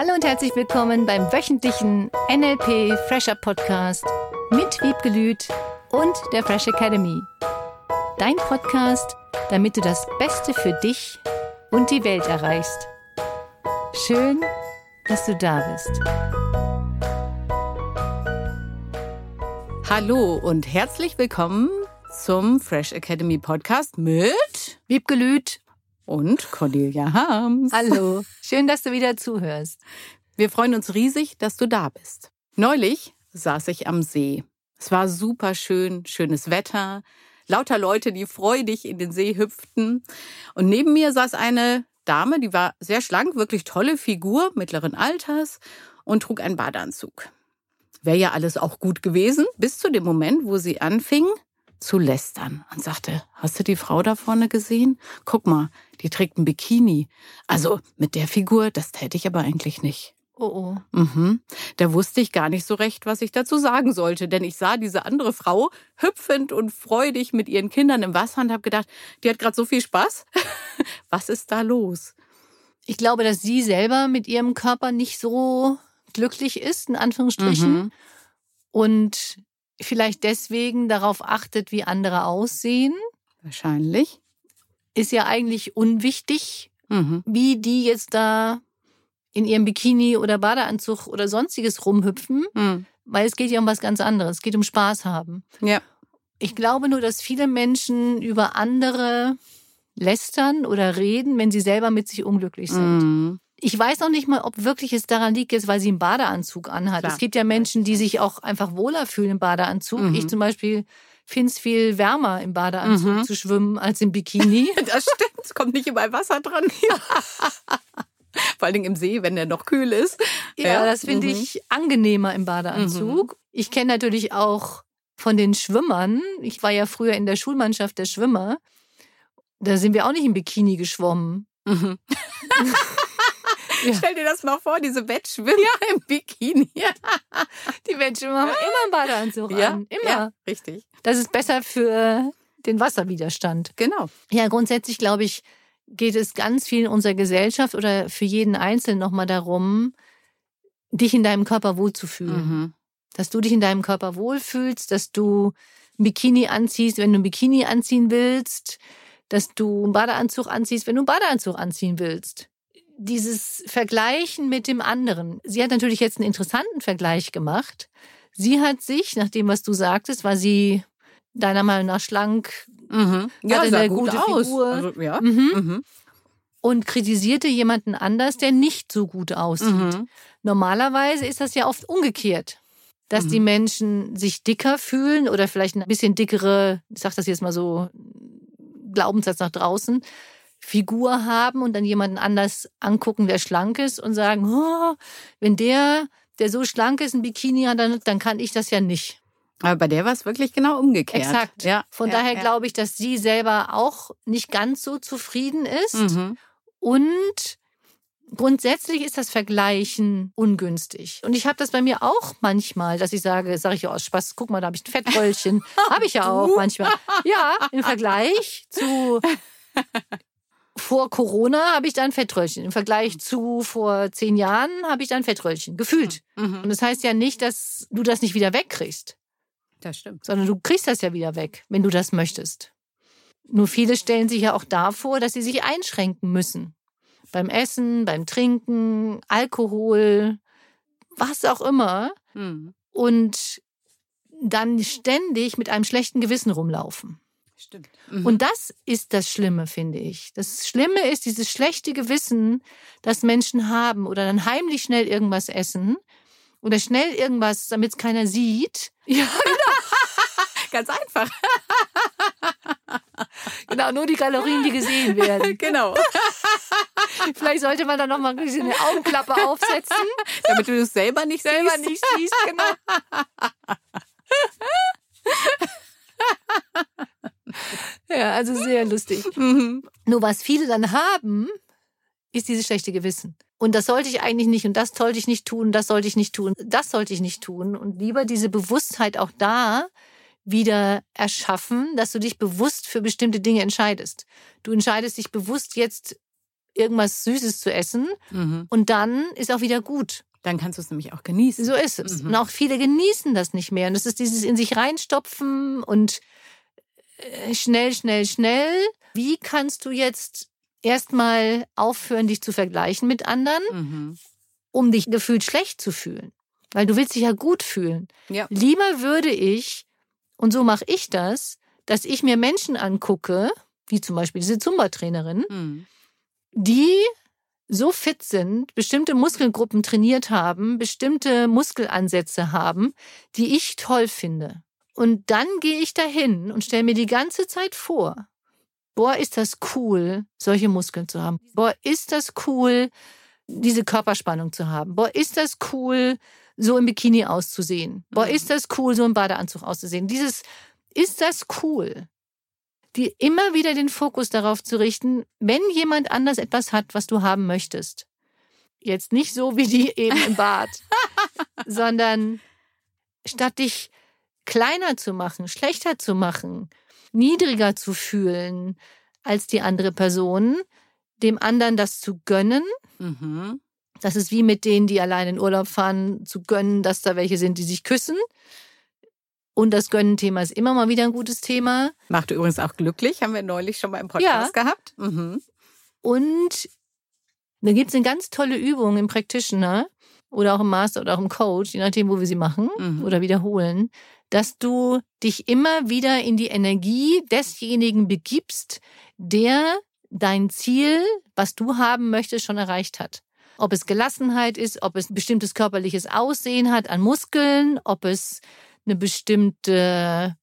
Hallo und herzlich willkommen beim wöchentlichen NLP Fresher Podcast mit Wiebgelüt und der Fresh Academy. Dein Podcast, damit du das Beste für dich und die Welt erreichst. Schön, dass du da bist. Hallo und herzlich willkommen zum Fresh Academy Podcast mit Wiebgelüt und Cornelia Harms. Hallo, schön, dass du wieder zuhörst. Wir freuen uns riesig, dass du da bist. Neulich saß ich am See. Es war super schön, schönes Wetter, lauter Leute, die freudig in den See hüpften. Und neben mir saß eine Dame, die war sehr schlank, wirklich tolle Figur, mittleren Alters und trug einen Badeanzug. Wäre ja alles auch gut gewesen, bis zu dem Moment, wo sie anfing, zu lästern und sagte, hast du die Frau da vorne gesehen? Guck mal, die trägt ein Bikini. Also mit der Figur, das täte ich aber eigentlich nicht. Oh oh. Mhm. Da wusste ich gar nicht so recht, was ich dazu sagen sollte, denn ich sah diese andere Frau hüpfend und freudig mit ihren Kindern im Wasser und habe gedacht, die hat gerade so viel Spaß. was ist da los? Ich glaube, dass sie selber mit ihrem Körper nicht so glücklich ist, in Anführungsstrichen. Mhm. Und vielleicht deswegen darauf achtet, wie andere aussehen. Wahrscheinlich. Ist ja eigentlich unwichtig, Mhm. wie die jetzt da in ihrem Bikini oder Badeanzug oder sonstiges rumhüpfen, Mhm. weil es geht ja um was ganz anderes. Es geht um Spaß haben. Ja. Ich glaube nur, dass viele Menschen über andere lästern oder reden, wenn sie selber mit sich unglücklich sind. Mhm. Ich weiß noch nicht mal, ob wirklich es daran liegt, jetzt, weil sie einen Badeanzug anhat. Klar. Es gibt ja Menschen, die sich auch einfach wohler fühlen im Badeanzug. Mhm. Ich zum Beispiel finde es viel wärmer im Badeanzug Mhm. zu schwimmen als im Bikini. Das stimmt. Es kommt nicht überall Wasser dran. Vor allen Dingen im See, wenn der noch kühl ist. ja, das finde Mhm. ich angenehmer im Badeanzug. Ich kenne natürlich auch von den Schwimmern. Ich war ja früher in der Schulmannschaft der Schwimmer. Da sind wir auch nicht im Bikini geschwommen. Ja. Stell dir das mal vor, diese Wettschwimmer im Bikini. Die Menschen haben immer einen Badeanzug Ja, an. Immer. Ja, richtig. Das ist besser für den Wasserwiderstand. Genau. Ja, grundsätzlich glaube ich, geht es ganz viel in unserer Gesellschaft oder für jeden Einzelnen nochmal darum, dich in deinem Körper wohlzufühlen. Mhm. Dass du dich in deinem Körper wohlfühlst, dass du ein Bikini anziehst, wenn du ein Bikini anziehen willst, dass du einen Badeanzug anziehst, wenn du einen Badeanzug anziehen willst. Dieses Vergleichen mit dem anderen. Sie hat natürlich jetzt einen interessanten Vergleich gemacht. Sie hat sich, nach dem, was du sagtest, war sie deiner Meinung nach schlank Mhm. Ja, Hatte eine gut gute aus. Figur. Also, ja. mhm. Mhm. und kritisierte jemanden anders, der nicht so gut aussieht. Mhm. Normalerweise ist das ja oft umgekehrt, dass Mhm. die Menschen sich dicker fühlen oder vielleicht ein bisschen dickere, ich sag das jetzt mal so, Glaubenssatz nach draußen, Figur haben und dann jemanden anders angucken, der schlank ist und sagen, oh, wenn der, der so schlank ist, ein Bikini hat, dann, dann kann ich das ja nicht. Aber bei der war es wirklich genau umgekehrt. Exakt. Ja. Von ja, daher ja. glaube ich, dass sie selber auch nicht ganz so zufrieden ist. Mhm. Und grundsätzlich ist das Vergleichen ungünstig. Und ich habe das bei mir auch manchmal, dass ich sage, sage ich ja aus Spaß, guck mal, da habe ich ein Fettröllchen. habe ich ja auch manchmal. Ja, im Vergleich zu vor Corona habe ich da ein Fettröllchen. Im Vergleich zu vor zehn Jahren habe ich da ein Fettröllchen. Gefühlt. Mhm. Und das heißt ja nicht, dass du das nicht wieder wegkriegst Das stimmt. sondern du kriegst das ja wieder weg, wenn du das möchtest. Nur viele stellen sich ja auch davor, dass sie sich einschränken müssen. Beim Essen, beim Trinken, Alkohol, was auch immer. Mhm. Und dann ständig mit einem schlechten Gewissen rumlaufen. Stimmt. Mhm. Und das ist das Schlimme, finde ich. Das Schlimme ist dieses schlechte Gewissen, das Menschen haben oder dann heimlich schnell irgendwas essen oder schnell irgendwas, damit es keiner sieht. Ja, ganz einfach. Genau, nur die Kalorien, die gesehen werden. genau. Vielleicht sollte man da nochmal eine Augenklappe aufsetzen. Damit du es selber nicht Selber siehst. nicht siehst, genau. Ja, also sehr lustig. Mhm. Nur was viele dann haben, ist dieses schlechte Gewissen. Und das sollte ich eigentlich nicht und das sollte ich nicht tun, das sollte ich nicht tun, das sollte ich nicht tun. Und lieber diese Bewusstheit auch da wieder erschaffen, dass du dich bewusst für bestimmte Dinge entscheidest. Du entscheidest dich bewusst jetzt irgendwas Süßes zu essen. Mhm. Und dann ist auch wieder gut. Dann kannst du es nämlich auch genießen. So ist es. Mhm. Und auch viele genießen das nicht mehr. Und es ist dieses in sich reinstopfen und schnell, schnell, schnell. Wie kannst du jetzt erstmal aufhören, dich zu vergleichen mit anderen, Mhm. um dich gefühlt schlecht zu fühlen? Weil du willst dich ja gut fühlen. Ja. Lieber würde ich, und so mache ich das, dass ich mir Menschen angucke, wie zum Beispiel diese Zumba-Trainerin, Mhm. die so fit sind, bestimmte Muskelgruppen trainiert haben, bestimmte Muskelansätze haben, die ich toll finde. Und dann gehe ich dahin und stelle mir die ganze Zeit vor, boah, ist das cool, solche Muskeln zu haben. Boah, ist das cool, diese Körperspannung zu haben. Boah, ist das cool, so im Bikini auszusehen. Boah, Mhm. ist das cool, so im Badeanzug auszusehen. Dieses, ist das cool? die immer wieder den Fokus darauf zu richten, wenn jemand anders etwas hat, was du haben möchtest. Jetzt nicht so wie die eben im Bad, sondern statt dich kleiner zu machen, schlechter zu machen, niedriger zu fühlen als die andere Person, dem anderen das zu gönnen. Mhm. Das ist wie mit denen, die allein in Urlaub fahren, zu gönnen, dass da welche sind, die sich küssen. Und das Gönnen-Thema ist immer mal wieder ein gutes Thema. Macht übrigens auch glücklich, haben wir neulich schon mal im Podcast gehabt. Mhm. Und da gibt es eine ganz tolle Übung im Practitioner oder auch im Master oder auch im Coach, je nachdem, wo wir sie machen Mhm. oder wiederholen, dass du dich immer wieder in die Energie desjenigen begibst, der dein Ziel, was du haben möchtest, schon erreicht hat. Ob es Gelassenheit ist, ob es ein bestimmtes körperliches Aussehen hat an Muskeln, ob es eine bestimmte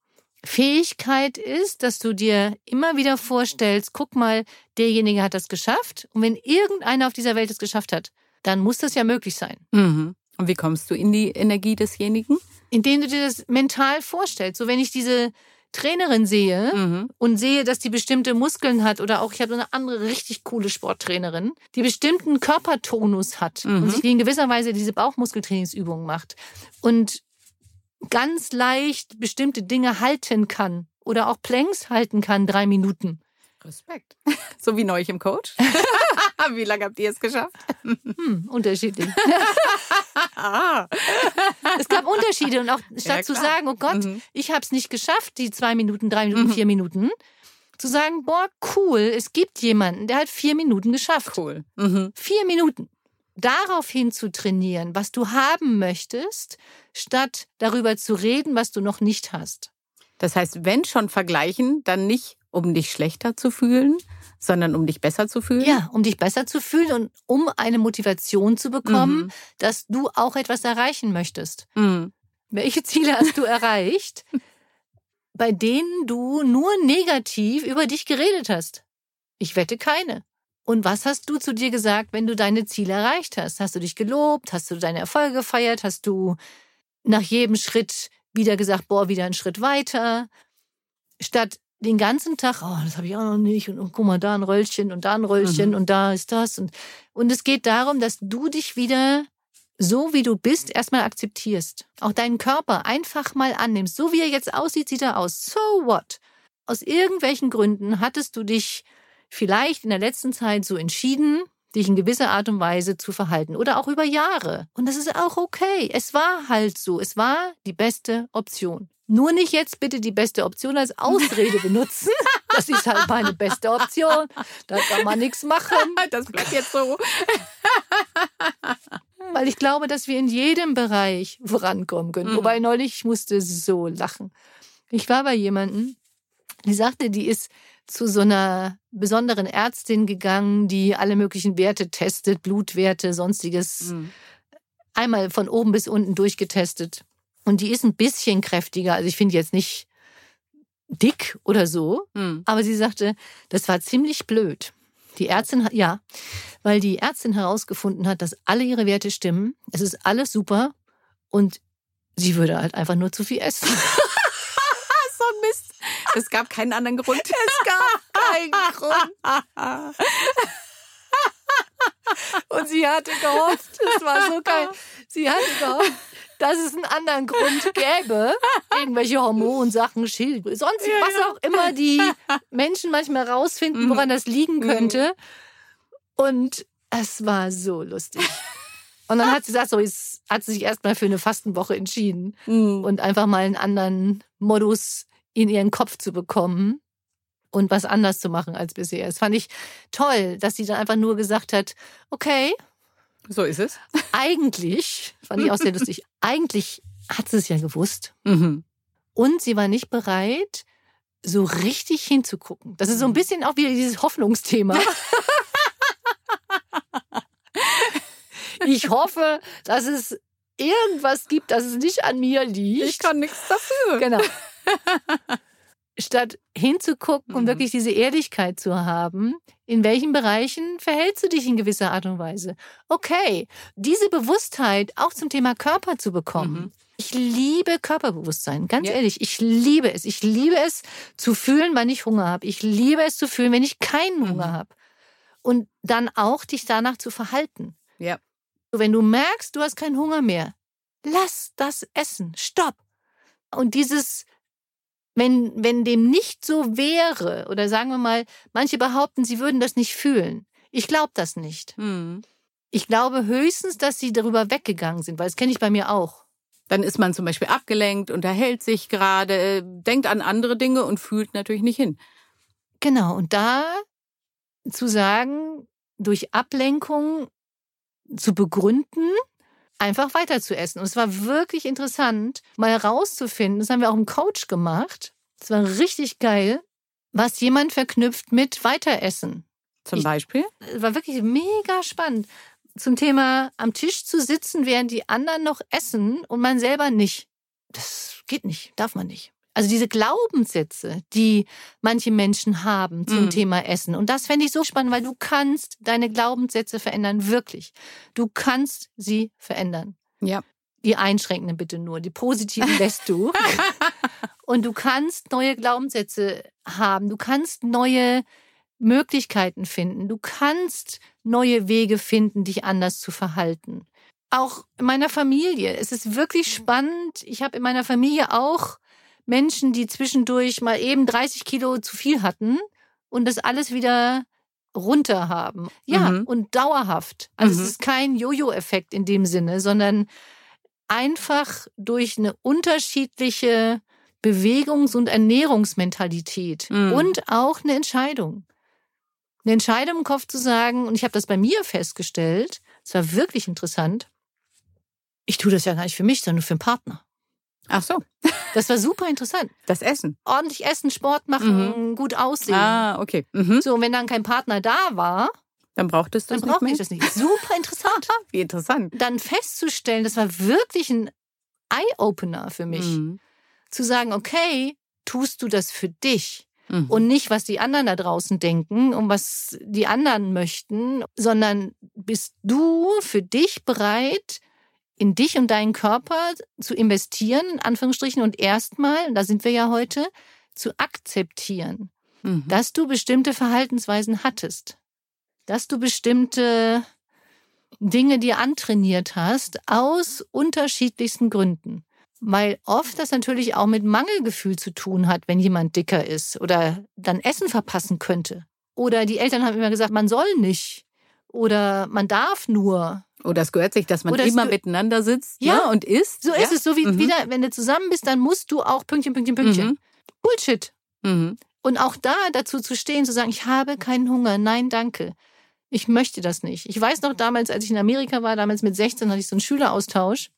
Fähigkeit ist, dass du dir immer wieder vorstellst, guck mal, derjenige hat das geschafft. Und wenn irgendeiner auf dieser Welt es geschafft hat, dann muss das ja möglich sein. Mhm. Und wie kommst du in die Energie desjenigen? Indem du dir das mental vorstellst. So wenn ich diese Trainerin sehe Mhm. und sehe, dass die bestimmte Muskeln hat oder auch ich habe eine andere richtig coole Sporttrainerin, die bestimmten Körpertonus hat Mhm. und sich in gewisser Weise diese Bauchmuskeltrainingsübungen macht und ganz leicht bestimmte Dinge halten kann oder auch Planks halten kann, drei Minuten. Respekt. So wie neulich im Coach. wie lange habt ihr es geschafft? Hm, unterschiedlich. Ah. es gab Unterschiede und auch statt Ja, zu sagen, oh Gott, Mhm. ich habe es nicht geschafft, die zwei Minuten, drei Minuten, Mhm. vier Minuten, zu sagen, boah, cool, es gibt jemanden, der hat vier Minuten geschafft. Cool. Mhm. Vier Minuten. Daraufhin zu trainieren, was du haben möchtest, statt darüber zu reden, was du noch nicht hast. Das heißt, wenn schon vergleichen, dann nicht, um dich schlechter zu fühlen, sondern um dich besser zu fühlen. Ja, um dich besser zu fühlen und um eine Motivation zu bekommen, dass du auch etwas erreichen möchtest. Mhm. Welche Ziele hast du erreicht, bei denen du nur negativ über dich geredet hast? Ich wette keine. Und was hast du zu dir gesagt, wenn du deine Ziele erreicht hast? Hast du dich gelobt? Hast du deine Erfolge gefeiert? Hast du nach jedem Schritt wieder gesagt, boah, wieder einen Schritt weiter? Statt den ganzen Tag, oh, das habe ich auch noch nicht und, und guck mal, da ein Röllchen und da ein Röllchen Mhm. und da ist das. Und, und es geht darum, dass du dich wieder so wie du bist, erstmal akzeptierst. Auch deinen Körper einfach mal annimmst. So wie er jetzt aussieht, sieht er aus. So what? Aus irgendwelchen Gründen hattest du dich vielleicht in der letzten Zeit so entschieden, dich in gewisser Art und Weise zu verhalten oder auch über Jahre. Und das ist auch okay. Es war halt so. Es war die beste Option. Nur nicht jetzt bitte die beste Option als Ausrede benutzen. Das ist halt meine beste Option. Da kann man nichts machen. Das bleibt jetzt so. Weil ich glaube, dass wir in jedem Bereich vorankommen können. Mhm. Wobei neulich, ich musste so lachen. Ich war bei jemandem, die sagte, die ist zu so einer besonderen Ärztin gegangen, die alle möglichen Werte testet, Blutwerte, sonstiges, Mhm. einmal von oben bis unten durchgetestet. Und die ist ein bisschen kräftiger. Also ich finde jetzt nicht dick oder so, Mhm. aber sie sagte, das war ziemlich blöd. Die Ärztin, hat- ja, weil die Ärztin herausgefunden hat, dass alle ihre Werte stimmen. Es ist alles super und sie würde halt einfach nur zu viel essen. So ein Mist. Es gab keinen anderen Grund. Es gab keinen Grund. Und sie hatte gehofft, es war so geil, sie hatte gehofft, dass es einen anderen Grund gäbe. Irgendwelche Hormonsachen, Schild, sonst Ja, was ja. auch immer die Menschen manchmal rausfinden, Mhm. woran das liegen Mhm. könnte. Und es war so lustig. Und dann hat sie gesagt, so, jetzt hat sie sich erstmal für eine Fastenwoche entschieden Mhm. und einfach mal einen anderen Modus in ihren Kopf zu bekommen und was anders zu machen als bisher. Das fand ich toll, dass sie dann einfach nur gesagt hat, okay, So ist es. eigentlich, fand ich auch sehr lustig, eigentlich hat sie es ja gewusst Mhm. und sie war nicht bereit, so richtig hinzugucken. Das ist so ein bisschen auch wieder dieses Hoffnungsthema. Ich hoffe, dass es irgendwas gibt, dass es nicht an mir liegt. Ich kann nichts dafür. Genau. Statt hinzugucken und Mhm. wirklich diese Ehrlichkeit zu haben, in welchen Bereichen verhältst du dich in gewisser Art und Weise? Okay, diese Bewusstheit auch zum Thema Körper zu bekommen. Mhm. Ich liebe Körperbewusstsein, ganz Ja. ehrlich. Ich liebe es. Ich liebe es zu fühlen, wann ich Hunger habe. Ich liebe es zu fühlen, wenn ich keinen Mhm. Hunger habe. Und dann auch dich danach zu verhalten. Ja. Wenn du merkst, du hast keinen Hunger mehr, lass das essen. Stopp. Und dieses, wenn, wenn dem nicht so wäre, oder sagen wir mal, manche behaupten, sie würden das nicht fühlen. Ich glaube das nicht. Mhm. Ich glaube höchstens, dass sie darüber weggegangen sind, weil das kenne ich bei mir auch. Dann ist man zum Beispiel abgelenkt, unterhält sich gerade, äh, denkt an andere Dinge und fühlt natürlich nicht hin. Genau. Und da zu sagen, durch Ablenkung zu begründen, einfach weiter zu essen. Und es war wirklich interessant, mal herauszufinden, das haben wir auch im Coach gemacht. Es war richtig geil, was jemand verknüpft mit Weiteressen. Zum Beispiel? Es war wirklich mega spannend. Zum Thema am Tisch zu sitzen, während die anderen noch essen und man selber nicht. Das geht nicht, darf man nicht. Also diese Glaubenssätze, die manche Menschen haben zum Mhm. Thema Essen. Und das fände ich so spannend, weil du kannst deine Glaubenssätze verändern, wirklich. Du kannst sie verändern. Ja. Die einschränkenden bitte nur, die positiven lässt du. Und du kannst neue Glaubenssätze haben. Du kannst neue Möglichkeiten finden. Du kannst neue Wege finden, dich anders zu verhalten. Auch in meiner Familie. Es ist wirklich spannend. Ich habe in meiner Familie auch Menschen, die zwischendurch mal eben 30 Kilo zu viel hatten und das alles wieder runter haben. Ja, Mhm. und dauerhaft. Also Mhm. es ist kein Jojo-Effekt in dem Sinne, sondern einfach durch eine unterschiedliche Bewegungs- und Ernährungsmentalität Mhm. und auch eine Entscheidung. Eine Entscheidung im Kopf zu sagen, und ich habe das bei mir festgestellt, es war wirklich interessant, ich tue das ja gar nicht für mich, sondern für den Partner. Ach so, Das war super interessant. das Essen. Ordentlich essen, Sport machen, gut aussehen. Ah, okay. Mhm. So, und wenn dann kein Partner da war, Dann braucht es das dann nicht brauchte mehr. ich das nicht. Super interessant. Wie interessant. Dann festzustellen, das war wirklich ein Eye-Opener für mich. Mhm. Zu sagen, okay, tust du das für dich? Mhm. und nicht, was die anderen da draußen denken und was die anderen möchten, sondern bist du für dich bereit, in dich und deinen Körper zu investieren, in Anführungsstrichen, und erstmal, da sind wir ja heute, zu akzeptieren, Mhm. dass du bestimmte Verhaltensweisen hattest, dass du bestimmte Dinge dir antrainiert hast, aus unterschiedlichsten Gründen. Weil oft das natürlich auch mit Mangelgefühl zu tun hat, wenn jemand dicker ist oder dann Essen verpassen könnte. Oder die Eltern haben immer gesagt, man soll nicht. Oder man darf nur. Oder es gehört sich, dass man Oder es immer miteinander sitzt Ja. ne, und isst. So ja? ist es, so wie Mhm. wieder, wenn du zusammen bist, dann musst du auch Pünktchen, Pünktchen, Pünktchen. Mhm. Bullshit. Mhm. Und auch da dazu zu stehen, zu sagen, ich habe keinen Hunger, nein, danke. Ich möchte das nicht. Ich weiß noch damals, als ich in Amerika war, damals mit 16 hatte ich so einen Schüleraustausch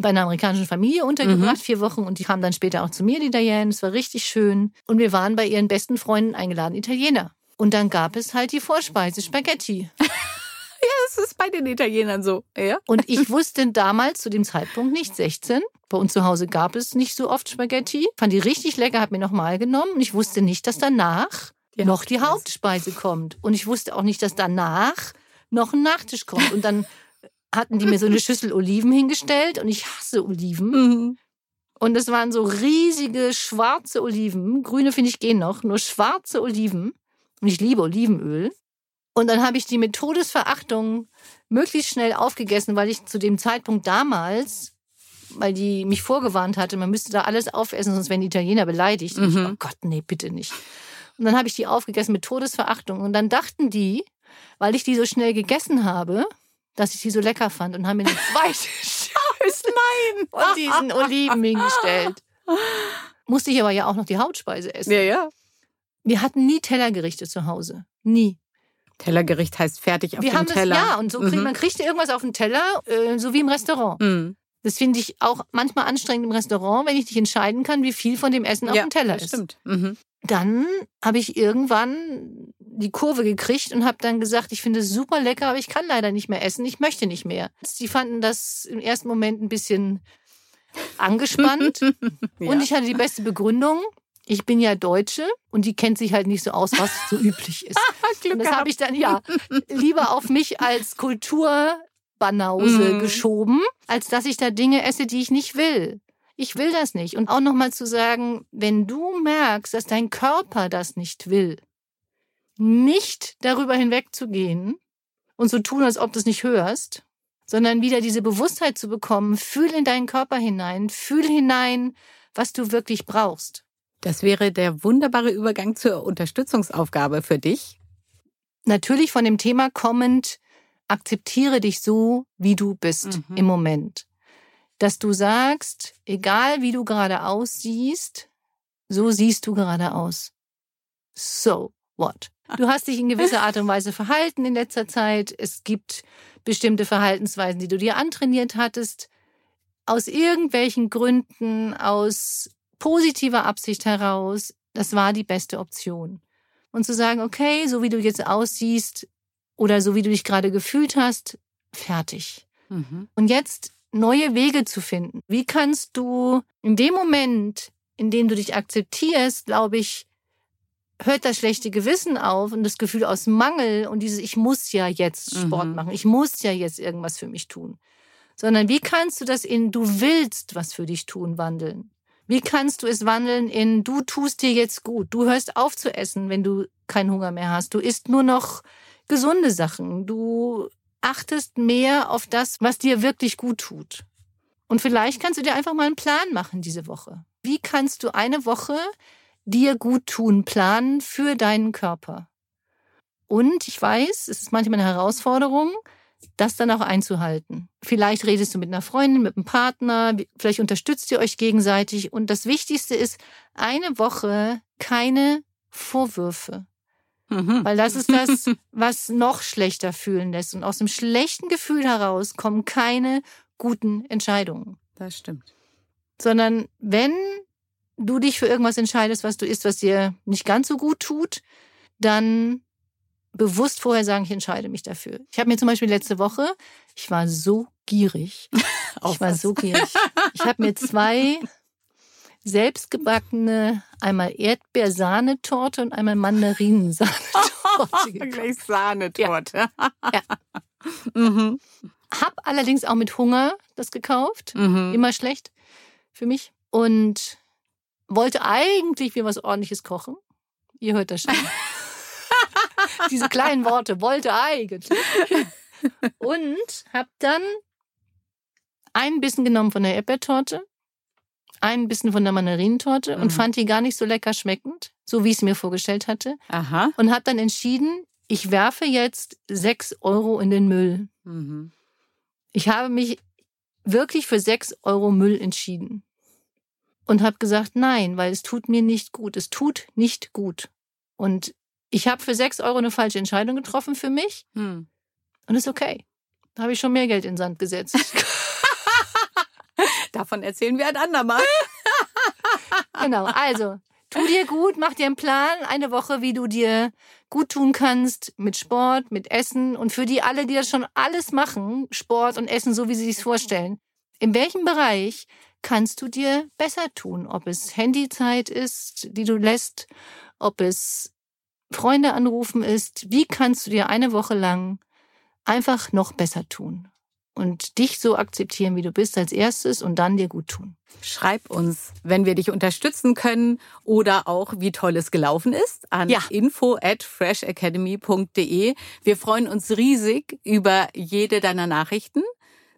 bei einer amerikanischen Familie untergebracht, Mhm. vier Wochen, und die kamen dann später auch zu mir, die Diane. Es war richtig schön. Und wir waren bei ihren besten Freunden eingeladen, Italiener. Und dann gab es halt die Vorspeise, Spaghetti. Das ist bei den Italienern so. Ja? Und ich wusste damals zu dem Zeitpunkt nicht, 16. Bei uns zu Hause gab es nicht so oft Spaghetti. Fand die richtig lecker, hab mir nochmal genommen. Und ich wusste nicht, dass danach Die noch die Hauptspeise. Hauptspeise kommt. Und ich wusste auch nicht, dass danach noch ein Nachtisch kommt. Und dann hatten die mir so eine Schüssel Oliven hingestellt. Und ich hasse Oliven. Mhm. Und es waren so riesige schwarze Oliven. Grüne finde ich gehen noch, nur schwarze Oliven. Und ich liebe Olivenöl. Und dann habe ich die mit Todesverachtung möglichst schnell aufgegessen, weil ich zu dem Zeitpunkt damals, weil die mich vorgewarnt hatte, man müsste da alles aufessen, sonst werden die Italiener beleidigt. Und ich, Mhm. oh Gott, nee, bitte nicht. Und dann habe ich die aufgegessen mit Todesverachtung. Und dann dachten die, weil ich die so schnell gegessen habe, dass ich die so lecker fand und haben mir eine zweite Schüssel und diesen Oliven hingestellt. Musste ich aber ja auch noch die Hauptspeise essen. Ja, ja. Wir hatten nie Tellergerichte zu Hause. Nie. Tellergericht heißt fertig auf Wir dem haben Teller. das, ja, und so kriegt Mhm. man kriegt irgendwas auf den Teller, äh, so wie im Restaurant. Mhm. Das finde ich auch manchmal anstrengend im Restaurant, wenn ich nicht entscheiden kann, wie viel von dem Essen auf ja, dem Teller ist. stimmt. Mhm. Dann habe ich irgendwann die Kurve gekriegt und habe dann gesagt, ich finde es super lecker, aber ich kann leider nicht mehr essen, ich möchte nicht mehr. Die fanden das im ersten Moment ein bisschen angespannt Ja. und ich hatte die beste Begründung. Ich bin ja Deutsche und die kennt sich halt nicht so aus, was so üblich ist. Glück Und das habe ich dann ja lieber auf mich als Kulturbanause Mhm. geschoben, als dass ich da Dinge esse, die ich nicht will. Ich will das nicht. Und auch nochmal zu sagen, wenn du merkst, dass dein Körper das nicht will, nicht darüber hinwegzugehen und so tun, als ob du es nicht hörst, sondern wieder diese Bewusstheit zu bekommen, fühl in deinen Körper hinein, fühl hinein, was du wirklich brauchst. Das wäre der wunderbare Übergang zur Unterstützungsaufgabe für dich. natürlich von dem Thema kommend, akzeptiere dich so, wie du bist Mhm. im Moment. Dass du sagst, egal wie du gerade aussiehst, so siehst du gerade aus. So what? Du hast dich in gewisser Art und Weise verhalten in letzter Zeit. Es gibt bestimmte Verhaltensweisen, die du dir antrainiert hattest. Aus irgendwelchen Gründen, aus positiver Absicht heraus, das war die beste Option und zu sagen, okay, so wie du jetzt aussiehst oder so wie du dich gerade gefühlt hast, fertig. Mhm. Und jetzt neue Wege zu finden. Wie kannst du in dem Moment, in dem du dich akzeptierst, glaube ich, hört das schlechte Gewissen auf und das Gefühl aus Mangel und dieses, ich muss ja jetzt Sport Mhm. machen, ich muss ja jetzt irgendwas für mich tun. Sondern wie kannst du das in, du willst was für dich tun, wandeln? Wie kannst du es wandeln in, du tust dir jetzt gut, du hörst auf zu essen, wenn du keinen Hunger mehr hast, du isst nur noch gesunde Sachen, du achtest mehr auf das, was dir wirklich gut tut. Und vielleicht kannst du dir einfach mal einen Plan machen diese Woche. Wie kannst du eine Woche dir gut tun planen für deinen Körper? Und ich weiß, es ist manchmal eine Herausforderung, das dann auch einzuhalten. Vielleicht redest du mit einer Freundin, mit einem Partner, vielleicht unterstützt ihr euch gegenseitig. Und das Wichtigste ist, eine Woche keine Vorwürfe. Mhm. Weil das ist das, was noch schlechter fühlen lässt. Und aus dem schlechten Gefühl heraus kommen keine guten Entscheidungen. Das stimmt. Sondern wenn du dich für irgendwas entscheidest, was du isst, was dir nicht ganz so gut tut, dann bewusst vorher sagen, ich entscheide mich dafür. Ich habe mir zum Beispiel letzte Woche, ich war so gierig. Ich war so gierig. Ich habe mir zwei selbstgebackene, einmal Erdbeersahnetorte und einmal Mandarinensahnetorte. Gleich Sahnetorte. Ja. mhm. Hab allerdings auch mit Hunger das gekauft. Mhm. Immer schlecht für mich. Und wollte eigentlich wie was ordentliches kochen. Ihr hört das schon. Diese kleinen Worte, wollte eigentlich. Und hab dann ein Bissen genommen von der Erdbeertorte, ein Bissen von der Mandarinentorte Mhm. und fand die gar nicht so lecker schmeckend, so wie ich es mir vorgestellt hatte. Aha. Und hab dann entschieden, ich werfe jetzt sechs Euro in den Müll. Mhm. Ich habe mich wirklich für sechs Euro Müll entschieden. Und habe gesagt, nein, weil es tut mir nicht gut. Es tut nicht gut. Und ich habe für sechs Euro eine falsche Entscheidung getroffen für mich. Hm. Und ist okay. Da habe ich schon mehr Geld in den Sand gesetzt. Davon erzählen wir ein andermal. genau. Also, tu dir gut, mach dir einen Plan, eine Woche, wie du dir gut tun kannst mit Sport, mit Essen. Und für die alle, die das schon alles machen, Sport und Essen, so wie sie sich vorstellen, in welchem Bereich kannst du dir besser tun? Ob es Handyzeit ist, die du lässt, ob es Freunde anrufen ist. Wie kannst du dir eine Woche lang einfach noch besser tun? Und dich so akzeptieren, wie du bist als erstes und dann dir gut tun. Schreib uns, wenn wir dich unterstützen können oder auch, wie toll es gelaufen ist, an Ja. info at freshacademy.de. Wir freuen uns riesig über jede deiner Nachrichten,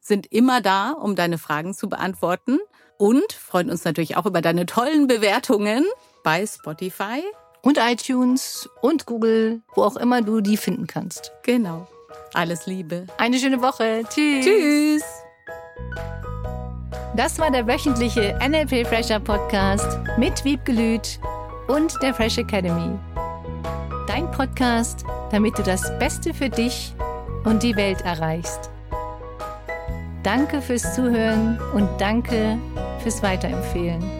sind immer da, um deine Fragen zu beantworten und freuen uns natürlich auch über deine tollen Bewertungen bei Spotify Und iTunes und Google, wo auch immer du die finden kannst. Genau. Alles Liebe. Eine schöne Woche. Tschüss. Tschüss. Das war der wöchentliche NLP Fresher Podcast mit Wiebgelüt und der Fresh Academy. Dein Podcast, damit du das Beste für dich und die Welt erreichst. Danke fürs Zuhören und danke fürs Weiterempfehlen.